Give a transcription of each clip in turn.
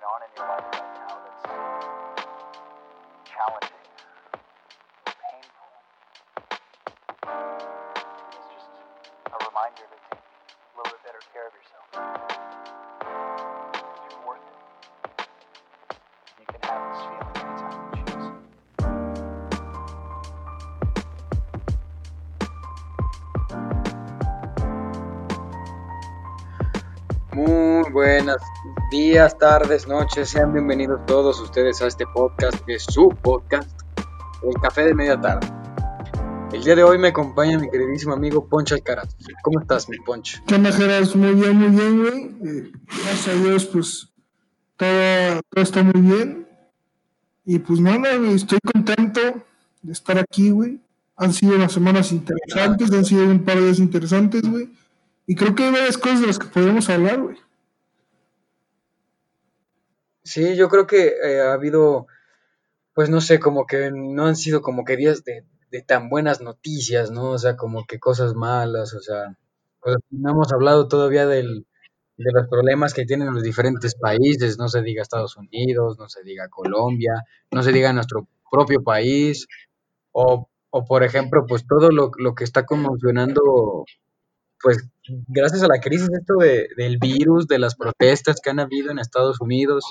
going on in your life right now that's challenging, Buenas días, tardes, noches. Sean bienvenidos todos ustedes a este podcast, que es su podcast, El Café de Media Tarde. El día de hoy me acompaña mi queridísimo amigo Poncho Alcaraz. ¿Cómo estás, mi Poncho? ¿Qué Geras? Muy bien, muy bien, güey. Gracias a Dios, pues todo, todo está muy bien. Y pues nada, güey, estoy contento de estar aquí, güey. Han sido unas semanas interesantes, han sido un par de días interesantes, güey. Y creo que hay varias cosas de las que podemos hablar, güey. Sí, yo creo que eh, ha habido, pues no sé, como que no han sido como que días de, de tan buenas noticias, ¿no? O sea, como que cosas malas, o sea, cosas- no hemos hablado todavía del, de los problemas que tienen los diferentes países, no se diga Estados Unidos, no se diga Colombia, no se diga nuestro propio país, o, o por ejemplo, pues todo lo, lo que está conmocionando, pues gracias a la crisis esto de, del virus, de las protestas que han habido en Estados Unidos,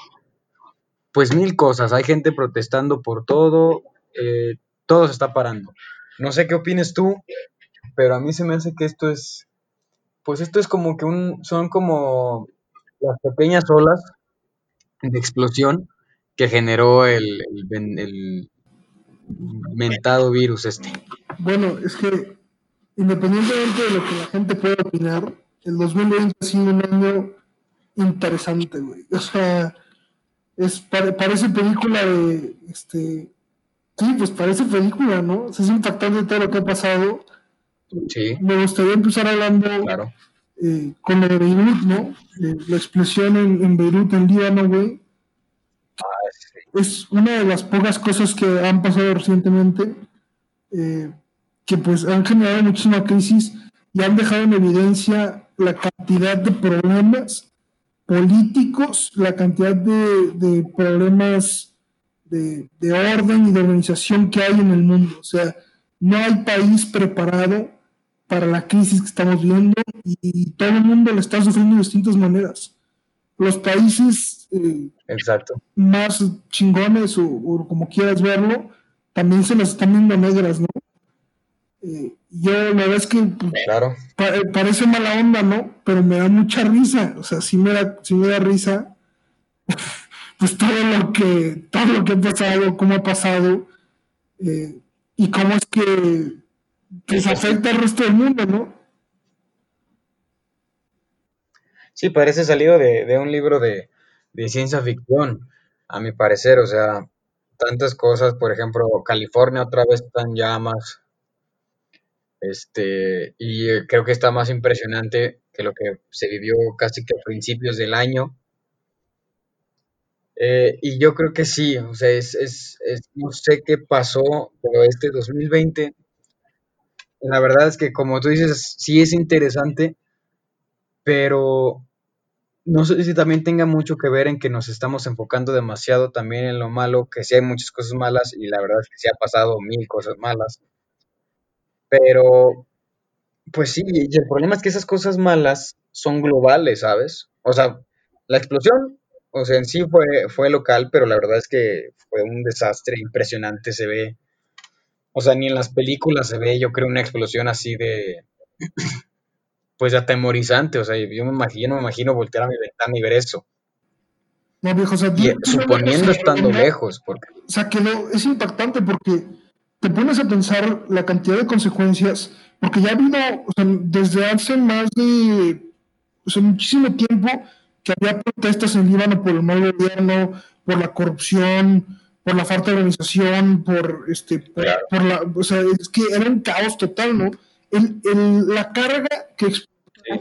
pues mil cosas, hay gente protestando por todo, eh, todo se está parando. No sé qué opines tú, pero a mí se me hace que esto es, pues esto es como que un, son como las pequeñas olas de explosión que generó el, el, el mentado virus este. Bueno, es que independientemente de lo que la gente pueda opinar, el 2020 ha sido un año interesante, güey. O sea, es, pare- parece película de, este, sí, pues parece película, ¿no? O sea, es impactante todo lo que ha pasado. Sí, Me gustaría empezar hablando claro. eh, con lo de Beirut, ¿no? Eh, la explosión en, en Beirut, en Líbano, güey. Es una de las pocas cosas que han pasado recientemente eh, que pues han generado muchísima crisis y han dejado en evidencia la cantidad de problemas políticos, la cantidad de, de problemas de, de orden y de organización que hay en el mundo. O sea, no hay país preparado para la crisis que estamos viendo y, y todo el mundo la está sufriendo de distintas maneras. Los países eh, Exacto. más chingones o, o como quieras verlo, también se las están viendo negras, ¿no? Eh, yo la verdad es que pues, Claro. pa- eh, parece mala onda, ¿no? Pero me da mucha risa, o sea, sí me da, sí me da risa, pues todo lo que, todo lo que ha pasado, cómo ha pasado, eh, y cómo es que pues, afecta al resto del mundo, ¿no? Sí, parece salido de, de un libro de, de ciencia ficción, a mi parecer. O sea, tantas cosas, por ejemplo, California otra vez está en llamas, este, y eh, creo que está más impresionante que lo que se vivió casi que a principios del año. Eh, y yo creo que sí, o sea, es, es, es- no sé qué pasó, pero este 2020, la verdad es que como tú dices, sí es interesante, pero no sé si también tenga mucho que ver en que nos estamos enfocando demasiado también en lo malo, que sí hay muchas cosas malas y la verdad es que sí ha pasado mil cosas malas, pero pues sí, y el problema es que esas cosas malas son globales, ¿sabes? O sea, la explosión, o sea, en sí fue, fue local, pero la verdad es que fue un desastre impresionante, se ve, o sea, ni en las películas se ve, yo creo, una explosión así de, pues atemorizante, o sea, yo me imagino, me imagino voltear a mi ventana y ver eso. No, viejo, o sea, Y suponiendo estando lejos, porque O sea, quedó, es impactante porque te pones a pensar la cantidad de consecuencias, porque ya ha habido, o sea, desde hace más de, o sea, muchísimo tiempo que había protestas en Líbano por el mal gobierno, por la corrupción, por la falta de organización, por, este, por, la, o sea, es que era un caos total, ¿no? El, el- la carga que explotó, Sí.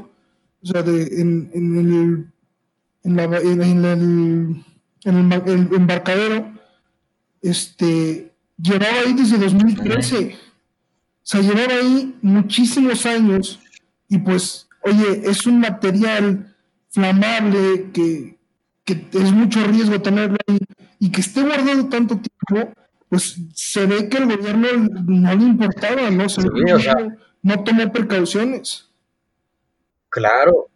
o sea, de, en, en el, en, la, en, en el, en el embarcadero, este, llevaba ahí desde 2013. O sea, llevaba ahí muchísimos años y pues, oye, es un material flamable que, que es mucho riesgo tenerlo ahí y que esté guardado tanto tiempo, pues se ve que el gobierno no le importaba, ¿no? Se Sí, ve que o sea- no, tomó precauciones. Claro.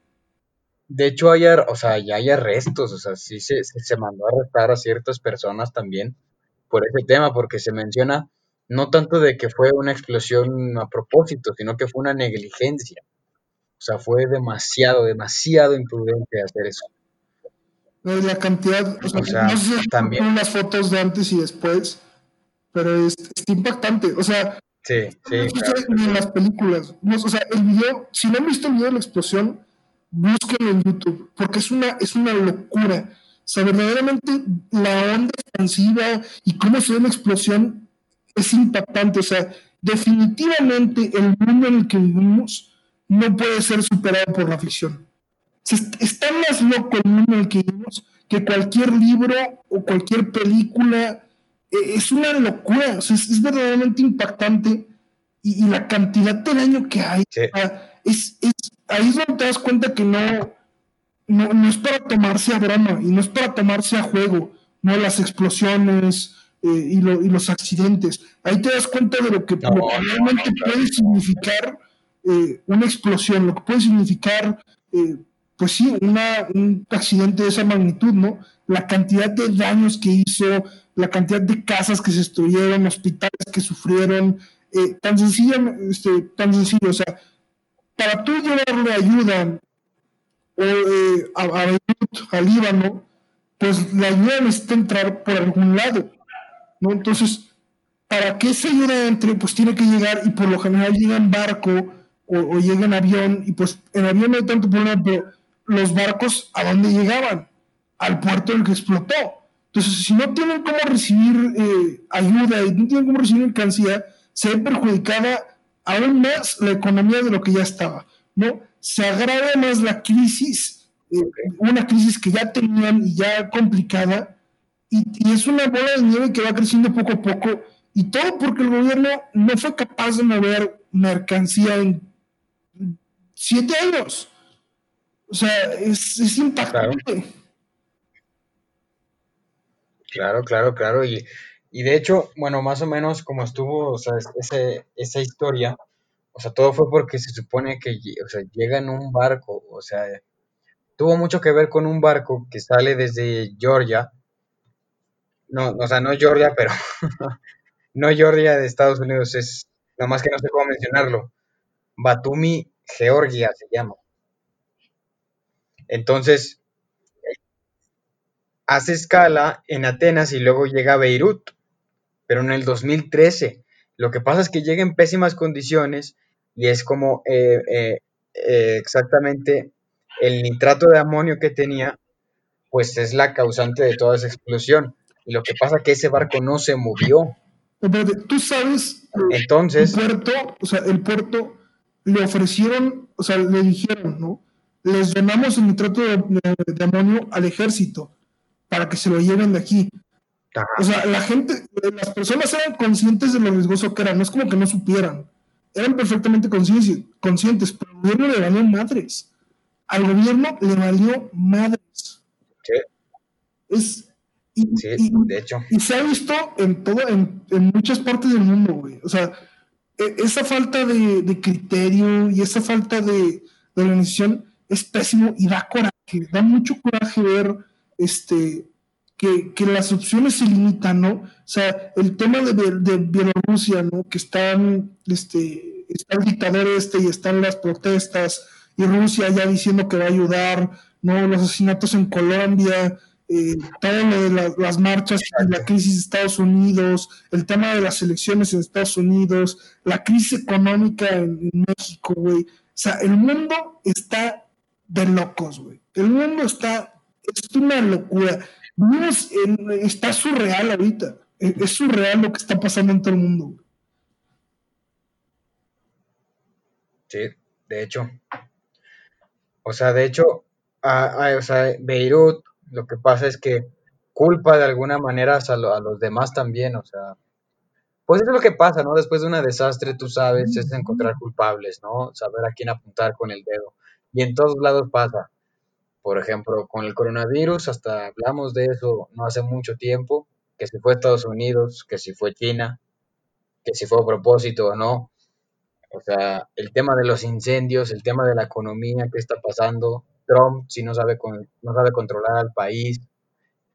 De hecho, hay, o sea, ya hay arrestos, o sea, sí se, se, se mandó a arrestar a ciertas personas también por ese tema, porque se menciona no tanto de que fue una explosión a propósito, sino que fue una negligencia. O sea, fue demasiado, demasiado imprudente hacer eso. La cantidad, o sea, O sea, no sé si también. unas fotos de antes y después, pero es, es impactante. O sea, Sí, sí, no claro. ni en las películas. No, o sea, el video, si no han visto el video de la explosión, búsquenlo en YouTube, porque es una, es una locura. O sea, verdaderamente la onda expansiva y cómo se ve la explosión es impactante. O sea, definitivamente el mundo en el que vivimos no puede ser superado por la ficción. Está más loco el mundo en el que vivimos que cualquier libro o cualquier película. Eh, Es una locura, o sea, es, es verdaderamente impactante y, y la cantidad de daño que hay. Sí. o sea, es, es- ahí es donde te das cuenta que no, no, no es para tomarse a broma y no es para tomarse a juego, no las explosiones eh, y, lo- y los accidentes. Ahí te das cuenta de lo que, No, lo que no, realmente no, puede significar eh, una explosión, lo que puede significar, eh, pues sí, una, un accidente de esa magnitud, ¿no? La cantidad de daños que hizo, la cantidad de casas que se destruyeron, hospitales que sufrieron, eh, tan sencillo, este, tan sencillo, o sea, para tú llevarle ayuda eh, a, a Beirut, al Líbano, pues la ayuda necesita entrar por algún lado, ¿no? Entonces, para que esa ayuda entre, pues tiene que llegar y por lo general llega en barco o, o llega en avión y pues en avión no hay tanto problema, pero los barcos, ¿a dónde llegaban? Al puerto en el que explotó. Entonces, si no tienen cómo recibir eh, ayuda y no tienen cómo recibir mercancía, se ve perjudicada aún más la economía de lo que ya estaba, ¿no? Se agrava más la crisis, eh, una crisis que ya tenían y ya complicada, y, y es una bola de nieve que va creciendo poco a poco, y todo porque el gobierno no fue capaz de mover mercancía en siete años. O sea, es, es impactante. Claro, claro, claro. Y, y de hecho, bueno, más o menos como estuvo, o sea, es- ese, esa historia, o sea, todo fue porque se supone que, o sea, llega en un barco, o sea, tuvo mucho que ver con un barco que sale desde Georgia, no, o sea, no Georgia, pero no Georgia de Estados Unidos, es, nomás que no sé cómo mencionarlo, Batumi, Georgia se llama. Entonces, hace escala en Atenas y luego llega a Beirut, pero en el 2013. Lo que pasa es que llega en pésimas condiciones y es como eh, eh, eh, exactamente el nitrato de amonio que tenía, pues es la causante de toda esa explosión. Y lo que pasa es que ese barco no se movió. Tú sabes, el Entonces, puerto, o sea, el puerto le ofrecieron, o sea, le dijeron, ¿no? Les donamos el nitrato de, de- de amonio al ejército para que se lo lleven de aquí. ajá, O sea, la gente, las personas eran conscientes de lo riesgoso que era, no es como que no supieran. Eran perfectamente conscientes, conscientes, pero al gobierno le valió madres. Al gobierno le valió madres. sí, Es, y, sí, y- de hecho, y se ha visto en todo, en, en muchas partes del mundo, güey. O sea, e- esa falta de, de criterio y esa falta de, de organización es pésimo y da coraje, da mucho coraje ver este que, las opciones se limitan, ¿no? O sea, el tema de, de Bielorrusia, ¿no? Que están, este, está el dictador este y están las protestas y Rusia ya diciendo que va a ayudar, ¿no? Los asesinatos en Colombia, eh, todo las marchas y la crisis de Estados Unidos, el tema de las elecciones en Estados Unidos, la crisis económica en, en México, güey. O sea, el mundo está de locos, güey. El mundo está, es una locura. Está surreal ahorita. Es, es surreal lo que está pasando en todo el mundo. sí, de hecho. O sea, de hecho, a- a- o sea, Beirut, lo que pasa es que culpa de alguna manera a, a los demás también, o sea, pues es lo que pasa, ¿no? Después de un desastre, tú sabes, es encontrar culpables, ¿no? Saber a quién apuntar con el dedo. Y en todos lados pasa. Por ejemplo, con el coronavirus, hasta hablamos de eso no hace mucho tiempo, que si fue Estados Unidos, que si fue China, que si fue a propósito o no. O sea, el tema de los incendios, el tema de la economía, qué está pasando, Trump si no sabe, con, no sabe controlar al país,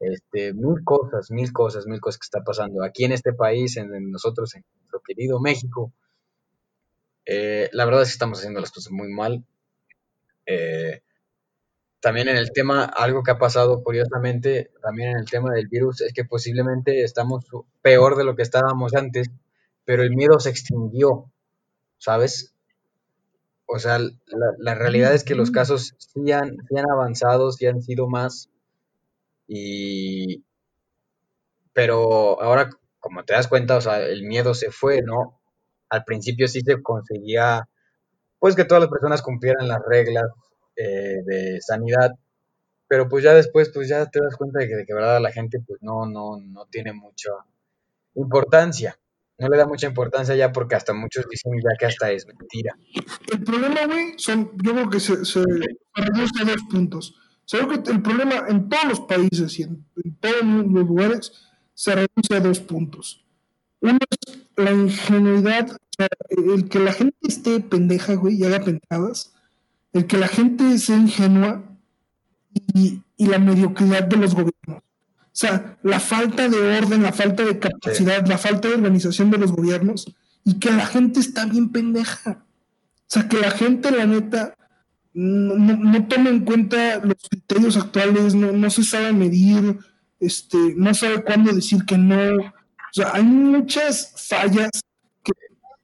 este, mil cosas, mil cosas, mil cosas que está pasando aquí en este país, en, nosotros, en nuestro querido México. Eh, la verdad es que estamos haciendo las cosas muy mal. Eh, también en el tema, algo que ha pasado curiosamente, también en el tema del virus, es que posiblemente estamos peor de lo que estábamos antes, pero el miedo se extinguió, ¿sabes? O sea, la, realidad es que los casos sí han, sí han avanzado, sí han sido más, y, pero ahora, como te das cuenta, o sea, el miedo se fue, ¿no? Al principio sí se conseguía, pues que todas las personas cumplieran las reglas eh, de sanidad, pero pues ya después, pues ya te das cuenta de que de verdad la gente pues no, no, no tiene mucha importancia. No le da mucha importancia ya porque hasta muchos dicen ya que hasta es mentira. El problema, güey, son, yo creo que se, se reduce a dos puntos creo que el problema en todos los países y en, todos los lugares se reduce a dos puntos. Uno es la ingenuidad, o sea, el que la gente esté pendeja, güey, y haga pendejadas, el que la gente sea ingenua y, la mediocridad de los gobiernos. O sea, la falta de orden, la falta de capacidad, la falta de organización de los gobiernos y que la gente está bien pendeja. O sea, que la gente, la neta, no, no, toma en cuenta los criterios actuales, no, no se sabe medir, este, no sabe cuándo decir que no. O sea, hay muchas fallas que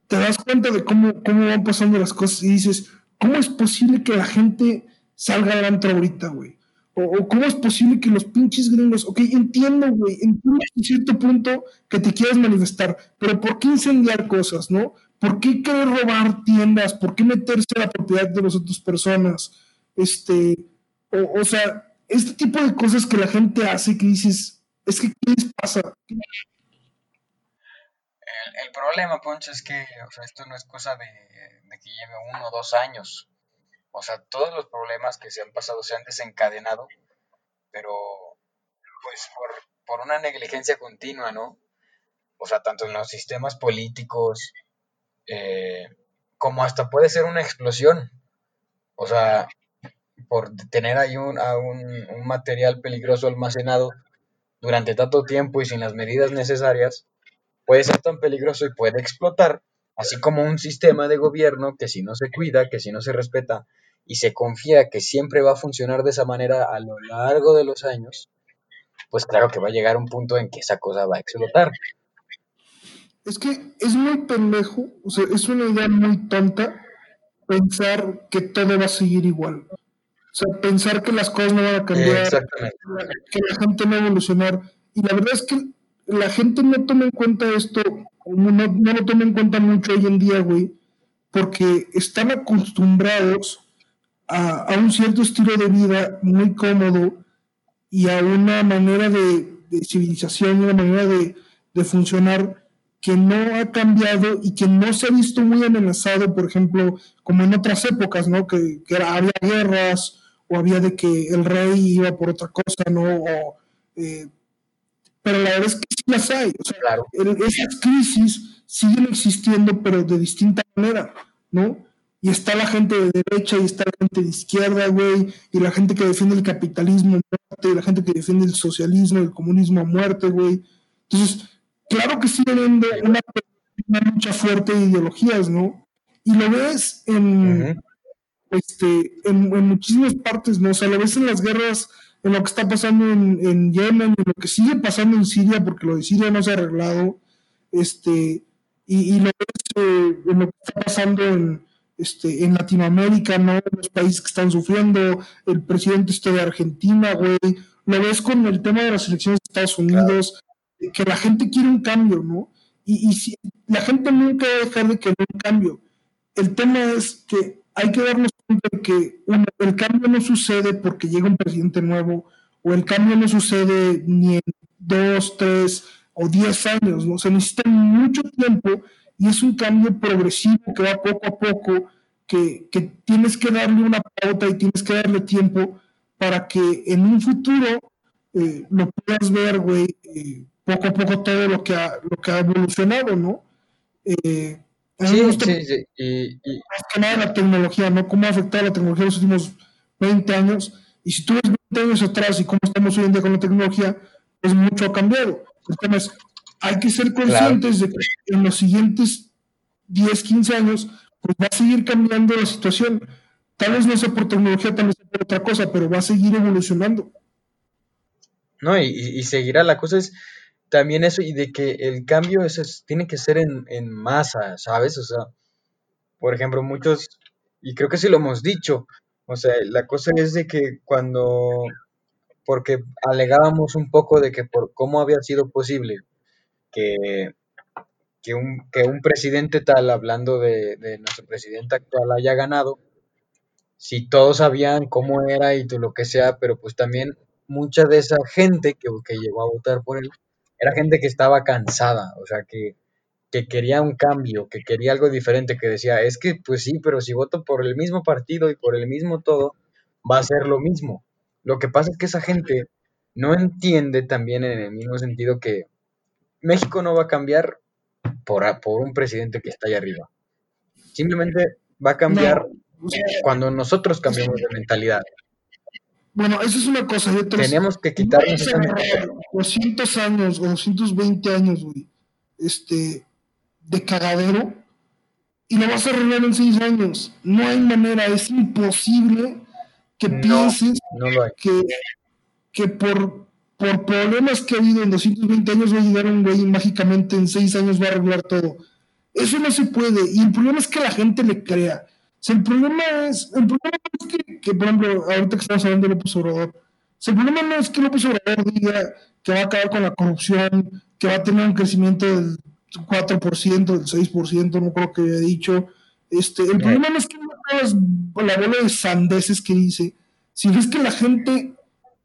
te das cuenta de cómo, cómo van pasando las cosas y dices, ¿cómo es posible que la gente salga adelante ahorita, güey? O, cómo es posible que los pinches gringos, ok, entiendo, güey, entiendo en cierto punto que te quieras manifestar, pero ¿por qué incendiar cosas, no? ¿Por qué querer robar tiendas? ¿Por qué meterse a la propiedad de las otras personas? Este, o, sea, este tipo de cosas que la gente hace que dices, es que ¿qué les pasa? El, problema, Poncho, es que o sea, esto no es cosa de, que lleve uno o dos años. O sea, todos los problemas que se han pasado se han desencadenado, pero pues por, por una negligencia continua, ¿no? O sea, tanto en los sistemas políticos, eh, como hasta puede ser una explosión. O sea, por tener ahí un, un, material peligroso almacenado durante tanto tiempo y sin las medidas necesarias, puede ser tan peligroso y puede explotar, así como un sistema de gobierno que si no se cuida, que si no se respeta y se confía que siempre va a funcionar de esa manera a lo largo de los años, pues claro que va a llegar un punto en que esa cosa va a explotar. Es que es muy pendejo, o sea, es una idea muy tonta pensar que todo va a seguir igual. O sea, pensar que las cosas no van a cambiar, que la gente no va a evolucionar. Y la verdad es que la gente no toma en cuenta esto, no, no lo toma en cuenta mucho hoy en día, güey, porque están acostumbrados a, un cierto estilo de vida muy cómodo y a una manera de, civilización, una manera de, de funcionar que no ha cambiado y que no se ha visto muy amenazado, por ejemplo, como en otras épocas, ¿no? Que, había guerras o había de que el rey iba por otra cosa, ¿no? Eh, pero la verdad es que sí las hay. O sea, esas crisis siguen existiendo, pero de distinta manera, ¿no? Y está la gente de derecha y está la gente de izquierda, güey, y la gente que defiende el capitalismo a muerte, y la gente que defiende el socialismo, el comunismo a muerte, güey. Entonces, claro que sigue habiendo una, lucha fuerte de ideologías, ¿no? Y lo ves en, este, en, muchísimas partes, ¿no? O sea, lo ves en las guerras, en lo que está pasando en, Yemen, en lo que sigue pasando en Siria, porque lo de Siria no se ha arreglado, este, y, lo ves eh, en lo que está pasando en, este, en Latinoamérica, ¿no? Los países que están sufriendo, el presidente este de Argentina, güey, lo ves con el tema de las elecciones de Estados Unidos, que la gente quiere un cambio, ¿no? Y, si, la gente nunca va a dejar de querer un cambio. El tema es que hay que darnos cuenta de que el cambio no sucede porque llega un presidente nuevo, o el cambio no sucede ni en dos, tres o diez años, ¿no? Se necesita mucho tiempo y es un cambio progresivo que va poco a poco, que, que tienes que darle una pauta y tienes que darle tiempo para que en un futuro eh, lo puedas ver, güey, eh, poco a poco todo lo que ha, lo que ha evolucionado, ¿no? Eh, sí, sí, sí, y, Más que nada la tecnología, ¿no? Cómo ha afectado la tecnología en los últimos 20 años. Y si tú ves 20 años atrás y cómo estamos hoy en día con la tecnología, pues mucho ha cambiado. Entonces, hay que ser conscientes de que en los siguientes 10, 15 años, pues va a seguir cambiando la situación. Tal vez no sea por tecnología, tal vez sea por otra cosa, pero va a seguir evolucionando. No, y, seguirá. La cosa es también eso, y de que el cambio es, tiene que ser en, en masa, ¿sabes? O sea, por ejemplo, muchos, y creo que sí lo hemos dicho, o sea, la cosa es de que cuando, porque alegábamos un poco de que por cómo había sido posible que, que, un, que un presidente tal, hablando de, nuestro presidente actual, haya ganado, si todos sabían cómo era y todo lo que sea, pero pues también mucha de esa gente que, que llegó a votar por él era gente que estaba cansada, o sea, que, que quería un cambio, que quería algo diferente, que decía, es que pues sí, pero si voto por el mismo partido y por el mismo todo, va a ser lo mismo. Lo que pasa es que esa gente no entiende también en el mismo sentido que México no va a cambiar por, por un presidente que está ahí arriba. Simplemente va a cambiar cuando nosotros cambiemos de mentalidad. Bueno, eso es una cosa. Tenemos que quitarnos esa 200 años o 220 años, güey, este, de cagadero y lo vas a arreglar en 6 años. No hay manera, es imposible que pienses Que, que por, por problemas que ha habido en 220 años va a llegar un güey y mágicamente en 6 años va a arreglar todo. Eso no se puede. Y el problema es que la gente le crea el problema es, el problema es que, por ejemplo, ahorita que estamos hablando de López Obrador, el problema no es que López Obrador diga que va a acabar con la corrupción, que va a tener un crecimiento del 4%, del 6%, no creo que haya dicho. Este, el problema no es que no la bola de sandeces que dice, sino es que la gente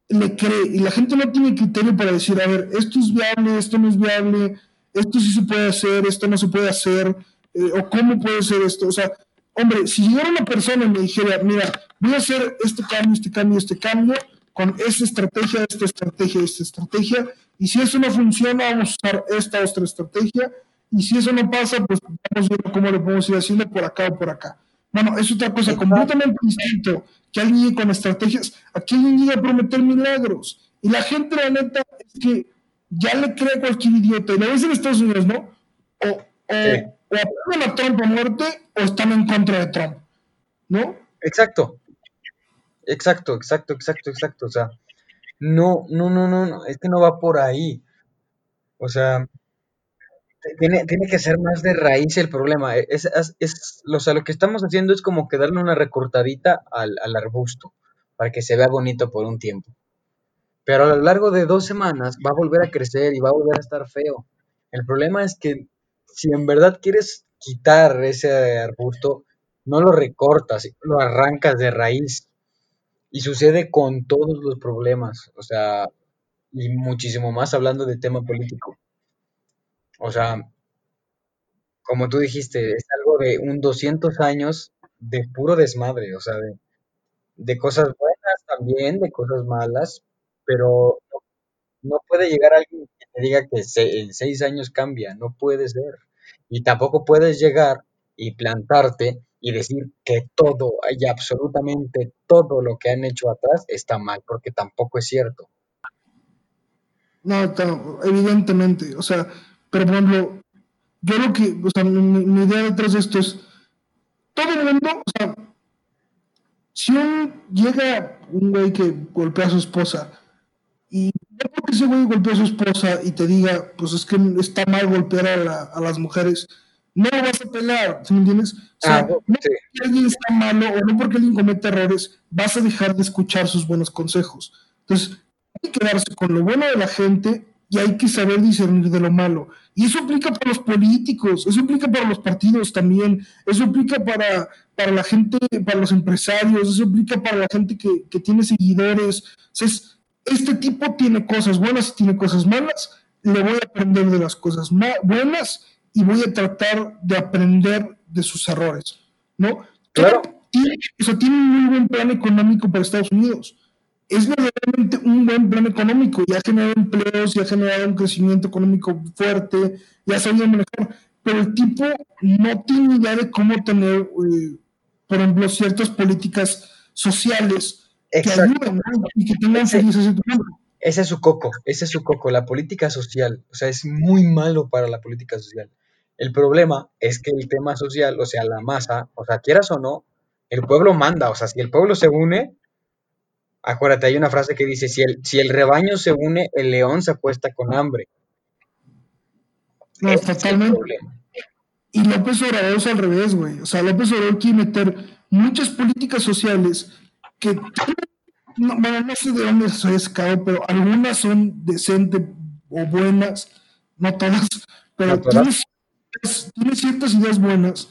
le cree y la gente no tiene criterio para decir, a ver, esto es viable, esto no es viable, esto sí se puede hacer, esto no se puede hacer, eh, o cómo puede ser esto. O sea, Hombre, si llegara una persona y me dijera, mira, voy a hacer este cambio, este cambio, este cambio, con esta estrategia, esta estrategia, esta estrategia, y si eso no funciona, vamos a usar esta otra estrategia, y si eso no pasa, pues vamos viendo cómo lo podemos ir haciendo por acá o por acá. Bueno, es otra cosa completamente distinta que alguien llegue con estrategias, aquí alguien llega a prometer milagros. Y la gente, la neta, es que ya le cree a cualquier idiota. Y lo ves en Estados Unidos, ¿no? O, o, o apoyan a Trump a muerte o están en contra de Trump, ¿no? Exacto. Exacto, exacto, exacto, exacto. O sea, no, no, no, no, es que no va por ahí. O sea, tiene, que ser más de raíz el problema. Es, es, o sea, lo que estamos haciendo es como que darle una recortadita al, al arbusto para que se vea bonito por un tiempo. Pero a lo largo de dos semanas va a volver a crecer y va a volver a estar feo. El problema es que si en verdad quieres quitar ese arbusto, no lo recortas, lo arrancas de raíz. Y sucede con todos los problemas, o sea, y muchísimo más hablando de tema político. O sea, como tú dijiste, es algo de un 200 años de puro desmadre, o sea, de, de cosas buenas también, de cosas malas, pero no puede llegar alguien que te diga que en seis años cambia, no puede ser. Y tampoco puedes llegar y plantarte y decir que todo y absolutamente todo lo que han hecho atrás está mal, porque tampoco es cierto. No, evidentemente, o sea, pero por ejemplo, yo lo que, o sea, mi, idea detrás de esto es, todo el mundo, o sea, si un, llega un güey que golpea a su esposa y porque ese güey golpea a su esposa y te diga, pues es que está mal golpear a, las mujeres, no vas a pelear, ¿sí me entiendes? O sea, ah, no porque alguien está malo o no porque alguien comete errores, vas a dejar de escuchar sus buenos consejos. Entonces, hay que quedarse con lo bueno de la gente y hay que saber discernir de lo malo. Y eso aplica para los políticos, eso aplica para los partidos también, eso aplica para, para la gente, para los empresarios, eso aplica para la gente que, que tiene seguidores. O este tipo tiene cosas buenas y tiene cosas malas, le voy a aprender de las cosas buenas y voy a tratar de aprender de sus errores, ¿no? Claro. Tiene, tiene un muy buen plan económico para Estados Unidos. es verdaderamente un buen plan económico y ha generado empleos y ha generado un crecimiento económico fuerte y ha sabido manejar, pero el tipo no tiene idea de cómo tener, eh, por ejemplo, ciertas políticas sociales que ayuden ¿no? y que tengan felices tu. Ese es su coco, ese es su coco, la política social. O sea, es muy malo para la política social. El problema es que el tema social, o sea, la masa, o sea, quieras o no, el pueblo manda. O sea, si el pueblo se une, acuérdate, hay una frase que dice, si el, si el rebaño se une, el león se acuesta con hambre. No, totalmente. Y López Obrador es al revés, güey. O sea, López Obrador quiere meter muchas políticas sociales que, no, bueno, no sé de dónde se ha sacado, pero algunas son decentes o buenas, no todas, pero No todas. Tiene, ciertas- tiene ideas buenas,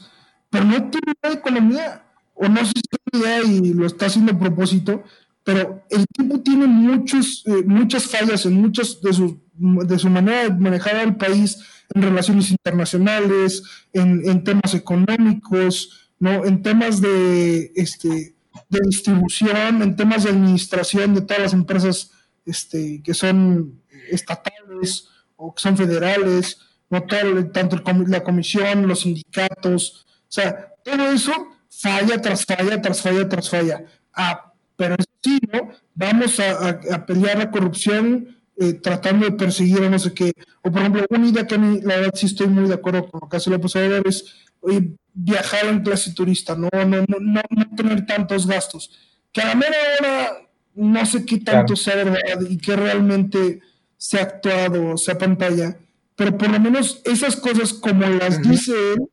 pero no tiene una economía. O no sé si una idea y lo está haciendo a propósito, pero el tipo tiene muchos, eh, muchas fallas en muchas de sus de su manera de manejar al país en relaciones internacionales, en, en temas económicos, ¿no? en temas de, este, de distribución, en temas de administración de todas las empresas este, que son estatales o que son federales, ¿no? Tal- tanto el la comisión, los sindicatos, o sea, todo eso falla tras falla, tras falla, tras falla. Ah, pero eso sí, ¿no? Vamos a, a- a pelear la corrupción eh, tratando de perseguir a no sé qué. O por ejemplo, una idea que a mí, la verdad, sí estoy muy de acuerdo con lo que hace López Obrador es oye, viajar en clase turista, no, no, no, no, no tener tantos gastos. Que a la mera hora no sé qué tanto Claro. sea verdad y que realmente se ha actuado, sea pantalla, pero por lo menos esas cosas como las dice él,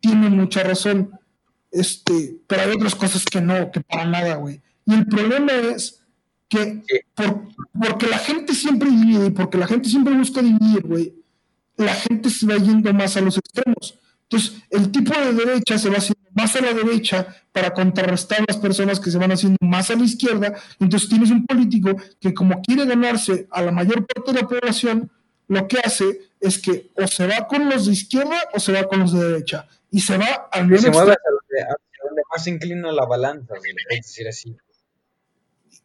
tienen mucha razón. Este, pero hay otras cosas que no, que para nada, güey. Y el problema es que por- porque la gente siempre divide y porque la gente siempre busca dividir, güey, la gente se va yendo más a los extremos. Entonces, el tipo de derecha se va haciendo más a la derecha para contrarrestar las personas que se van haciendo más a la izquierda. Entonces, tienes un político que como quiere ganarse a la mayor parte de la población, lo que hace es que o se va con los de izquierda o se va con los de derecha. Y se va al menos se mueve hacia donde, hacia donde más se inclina la balanza, si le puedes decir así.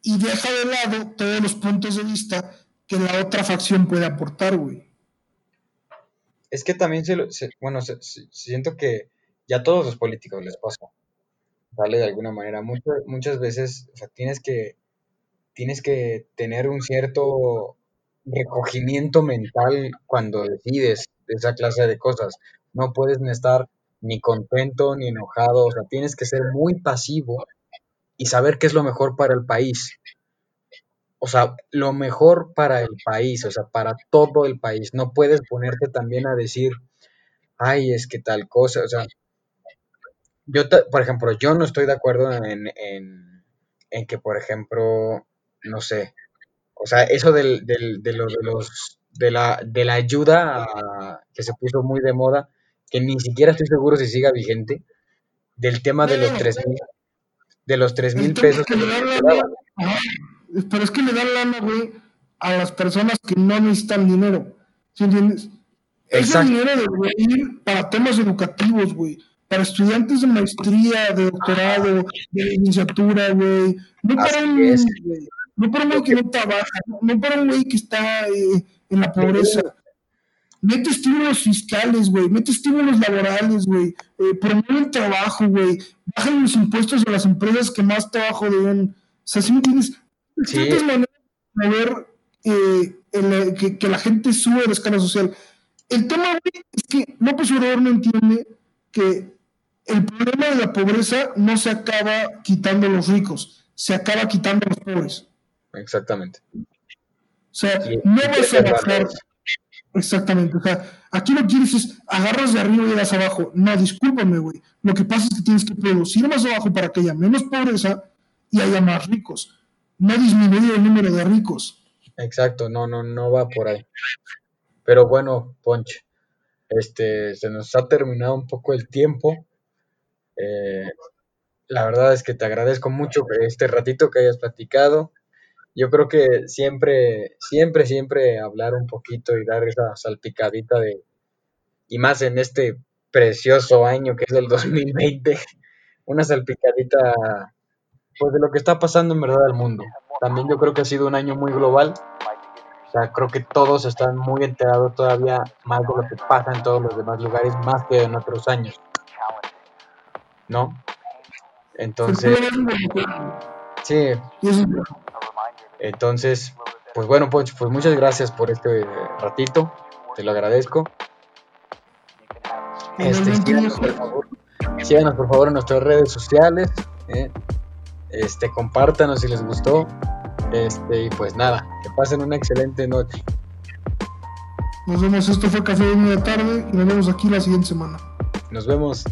y deja de lado todos los puntos de vista que la otra facción puede aportar, güey. Es que también se, lo- se- bueno, se- se- siento que ya a todos los políticos les pasa, ¿vale? De alguna manera. Muchas, muchas veces, o sea, tienes que, tienes que tener un cierto recogimiento mental cuando decides esa clase de cosas. No puedes estar ni contento ni enojado, o sea, tienes que ser muy pasivo y saber qué es lo mejor para el país. O sea, lo mejor para el país, o sea, para todo el país. No puedes ponerte también a decir, ay, es que tal cosa, o sea, yo, por ejemplo, yo no estoy de acuerdo en, en, en que, por ejemplo, no sé, o sea, eso del, del, de, lo- de los, de la, de la ayuda a- que se puso muy de moda, que ni siquiera estoy seguro si siga vigente, del tema de los tres mil, de los tres El mil es pesos que que pero es que le dan lana, güey, a las personas que no necesitan dinero. ¿Sí entiendes? Ese Exacto. dinero debería ir para temas educativos, güey. Para estudiantes de maestría, de doctorado, de licenciatura, güey. No para un es. güey. No para un güey que no trabaja, no, para un güey que está eh, en la pobreza. Mete estímulos fiscales, güey. Mete estímulos laborales, güey. Eh, promueve el trabajo, güey. Bajan los impuestos a las empresas que más trabajo den. O sea, ¿sí me entiendes? Sí. Maneras de mover eh, el- que, que la gente sube la escala social. El tema, güey, es que López Obrador no entiende que el problema de la pobreza no se acaba quitando a los ricos, se acaba quitando a los pobres. Exactamente. O sea, no vas a bajar. Exactamente. O sea, aquí lo que quieres es agarras de arriba y das abajo. No, discúlpame, güey. Lo que pasa es que tienes que producir más abajo para que haya menos pobreza y haya más ricos. No disminuir el número de ricos. Exacto, no, no, no va por ahí. Pero bueno, Ponch, este, se nos ha terminado un poco el tiempo. Eh, la verdad es que te agradezco mucho este ratito que hayas platicado. Yo creo que siempre, siempre, siempre hablar un poquito y dar esa salpicadita de, y más en este precioso año que es el 2020, una salpicadita, pues de lo que está pasando en verdad al mundo. También yo creo que ha sido un año muy global. O sea, creo que todos están muy enterados todavía más de lo que pasa en todos los demás lugares, más que en otros años, ¿no? Entonces, sí, entonces, pues bueno, Poncho, pues muchas gracias por este ratito, te lo agradezco. Este, síganos, por favor, síganos por favor en nuestras redes sociales, ¿eh? este, compártanos si les gustó, este, y pues nada, que pasen una excelente noche. Nos vemos. Esto fue Café de Media Tarde y nos vemos aquí la siguiente semana. Nos vemos.